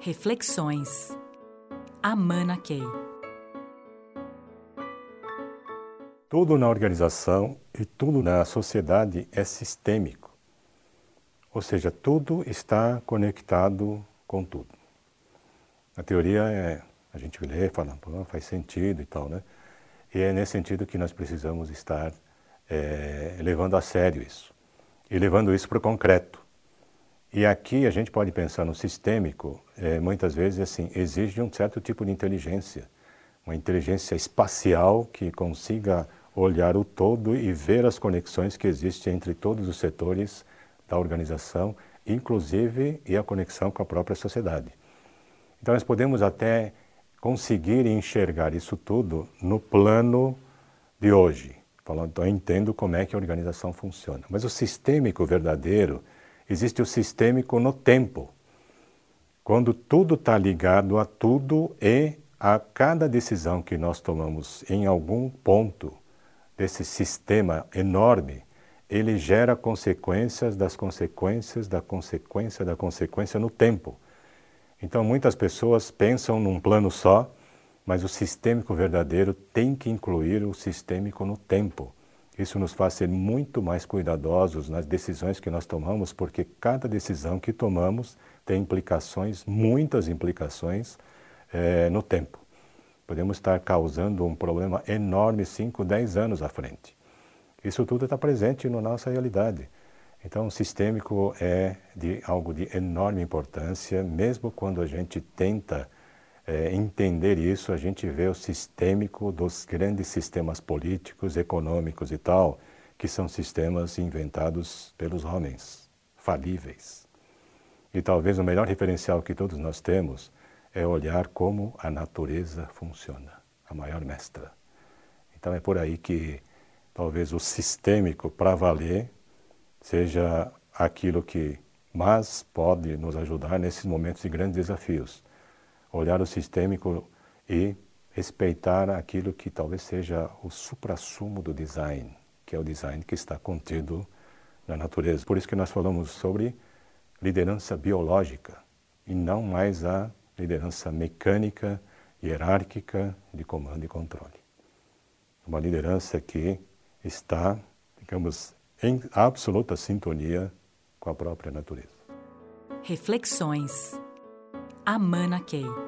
Reflexões. Amana Key. Tudo na organização e tudo na sociedade é sistêmico. Ou seja, tudo está conectado com tudo. A teoria é, a gente lê fala, faz sentido e tal, né? E é nesse sentido que nós precisamos estar é, levando a sério isso. E levando isso para o concreto. E aqui a gente pode pensar no sistêmico, é, muitas vezes assim, exige um certo tipo de inteligência, uma inteligência espacial que consiga olhar o todo e ver as conexões que existem entre todos os setores da organização, inclusive e a conexão com a própria sociedade. Então nós podemos até conseguir enxergar isso tudo no plano de hoje. Falando, então eu entendo como é que a organização funciona. Mas o sistêmico verdadeiro, existe o sistêmico no tempo. Quando tudo está ligado a tudo e a cada decisão que nós tomamos em algum ponto desse sistema enorme, ele gera consequências das consequências da consequência da consequência no tempo. Então muitas pessoas pensam num plano só, mas o sistêmico verdadeiro tem que incluir o sistêmico no tempo. Isso nos faz ser muito mais cuidadosos nas decisões que nós tomamos, porque cada decisão que tomamos tem implicações, muitas implicações, é, no tempo. Podemos estar causando um problema enorme 5, 10 anos à frente. Isso tudo está presente na nossa realidade. Então, sistêmico é de algo de enorme importância, mesmo quando a gente tenta é, entender isso, a gente vê o sistêmico dos grandes sistemas políticos, econômicos e tal, que são sistemas inventados pelos homens, falíveis. E talvez o melhor referencial que todos nós temos é olhar como a natureza funciona, a maior mestra. Então é por aí que talvez o sistêmico para valer seja aquilo que mais pode nos ajudar nesses momentos de grandes desafios olhar o sistêmico e respeitar aquilo que talvez seja o suprassumo do design, que é o design que está contido na natureza. Por isso que nós falamos sobre liderança biológica e não mais a liderança mecânica, hierárquica de comando e controle. Uma liderança que está, digamos, em absoluta sintonia com a própria natureza. Reflexões. Amana Key.